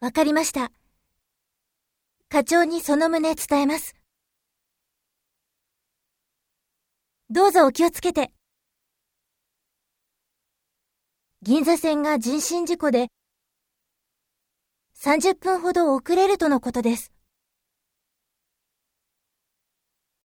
わかりました。課長にその旨伝えます。どうぞお気をつけて。銀座線が人身事故で30分ほど遅れるとのことです。